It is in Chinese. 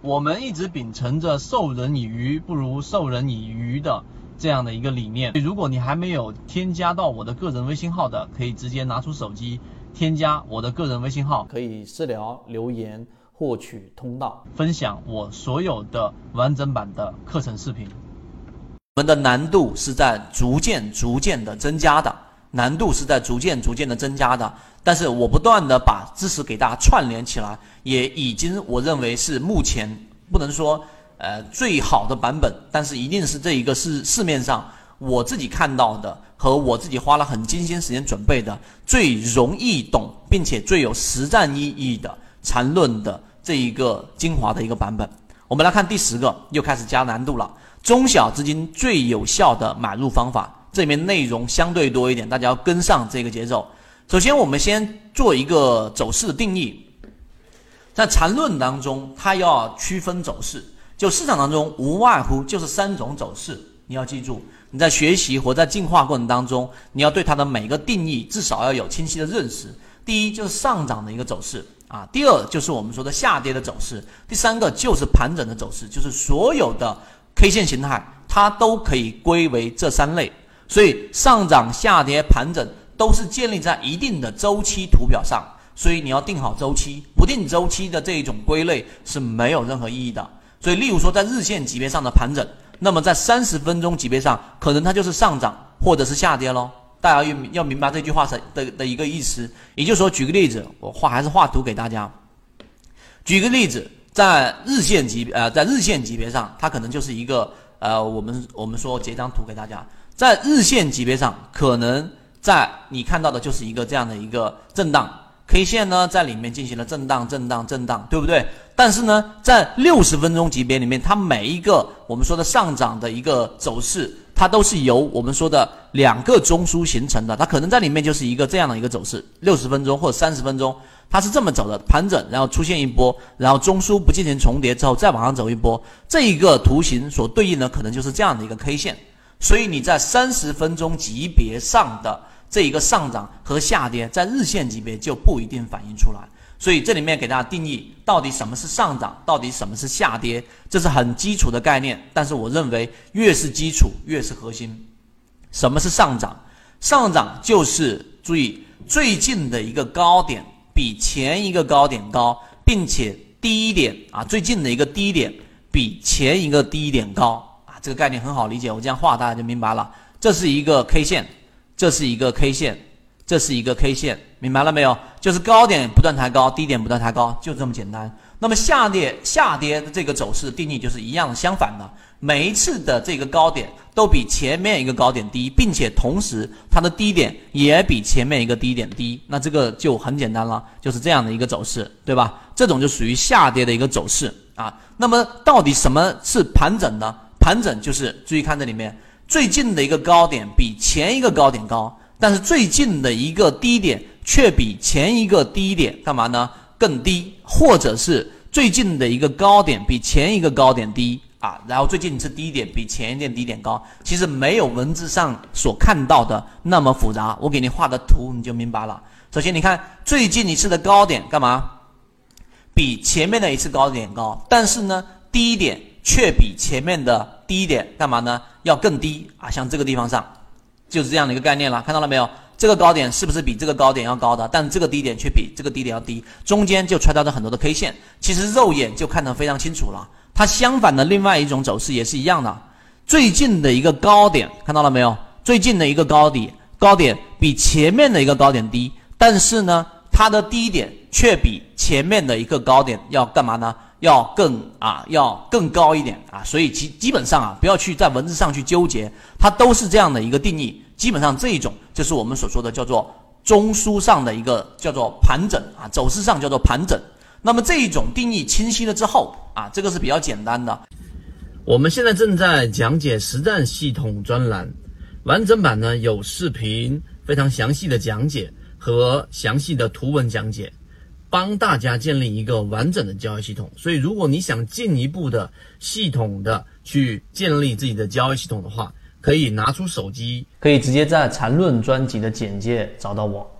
我们一直秉承着授人以鱼不如授人以渔的这样的一个理念。如果你还没有添加到我的个人微信号的，可以直接拿出手机添加我的个人微信号，可以私聊留言获取通道，分享我所有的完整版的课程视频。我们的难度是在逐渐逐渐的增加的，难度是在逐渐逐渐的增加的。但是我不断的把知识给大家串联起来，也已经我认为是目前不能说呃最好的版本，但是一定是这一个是市面上我自己看到的和我自己花了很精心时间准备的最容易懂并且最有实战意义的缠论的这一个精华的一个版本。我们来看第十个，又开始加难度了。中小资金最有效的买入方法，这里面内容相对多一点，大家要跟上这个节奏。首先，我们先做一个走势的定义。在缠论当中，它要区分走势，就市场当中无外乎就是三种走势，你要记住。你在学习或在进化过程当中，你要对它的每个定义至少要有清晰的认识。第一就是上涨的一个走势啊，第二就是我们说的下跌的走势，第三个就是盘整的走势，就是所有的。K 线形态，它都可以归为这三类，所以上涨、下跌、盘整都是建立在一定的周期图表上，所以你要定好周期，不定周期的这一种归类是没有任何意义的。所以，例如说在日线级别上的盘整，那么在三十分钟级别上，可能它就是上涨或者是下跌喽。大家要要明白这句话的的的一个意思，也就是说，举个例子，我画还是画图给大家，举个例子。在日线级呃，在日线级别上，它可能就是一个呃，我们我们说截张图给大家，在日线级别上，可能在你看到的就是一个这样的一个震荡 K 线呢，在里面进行了震荡、震荡、震荡，对不对？但是呢，在六十分钟级别里面，它每一个我们说的上涨的一个走势，它都是由我们说的两个中枢形成的，它可能在里面就是一个这样的一个走势，六十分钟或者三十分钟。它是这么走的，盘整，然后出现一波，然后中枢不进行重叠之后再往上走一波，这一个图形所对应的可能就是这样的一个 K 线。所以你在三十分钟级别上的这一个上涨和下跌，在日线级别就不一定反映出来。所以这里面给大家定义到底什么是上涨，到底什么是下跌，这是很基础的概念。但是我认为越是基础越是核心。什么是上涨？上涨就是注意最近的一个高点。比前一个高点高，并且低点啊，最近的一个低点比前一个低点高，这个概念很好理解，我这样画大家就明白了。这是一个 K 线，这是一个 K 线，这是一个 K 线，明白了没有？就是高点不断抬高，低点不断抬高，就这么简单。那么下跌下跌的这个走势定义就是一样相反的。每一次的这个高点都比前面一个高点低，并且同时它的低点也比前面一个低点低，那这个就很简单了，就是这样的一个走势，对吧？这种就属于下跌的一个走势啊。那么到底什么是盘整呢？盘整就是注意看这里面最近的一个高点比前一个高点高，但是最近的一个低点却比前一个低点干嘛呢？更低，或者是最近的一个高点比前一个高点低。啊，然后最近一次低点比前一点低点高，其实没有文字上所看到的那么复杂。我给你画的图你就明白了。首先你看最近一次的高点干嘛？比前面的一次高点高，但是呢低点却比前面的低点干嘛呢？要更低啊！像这个地方上就是这样的一个概念了，看到了没有？这个高点是不是比这个高点要高的？但这个低点却比这个低点要低，中间就穿插着很多的 K 线，其实肉眼就看得非常清楚了。它相反的另外一种走势也是一样的，最近的一个高点看到了没有？最近的一个高点，高点比前面的一个高点低，但是呢，它的低点却比前面的一个高点要干嘛呢？要更啊，要更高一点啊！所以基基本上啊，不要去在文字上去纠结，它都是这样的一个定义。基本上这一种就是我们所说的叫做中枢上的一个叫做盘整啊，走势上叫做盘整。那么这一种定义清晰了之后啊，这个是比较简单的。我们现在正在讲解实战系统专栏完整版呢，有视频非常详细的讲解和详细的图文讲解，帮大家建立一个完整的交易系统。所以，如果你想进一步的系统的去建立自己的交易系统的话，可以拿出手机，可以直接在缠论专辑的简介找到我。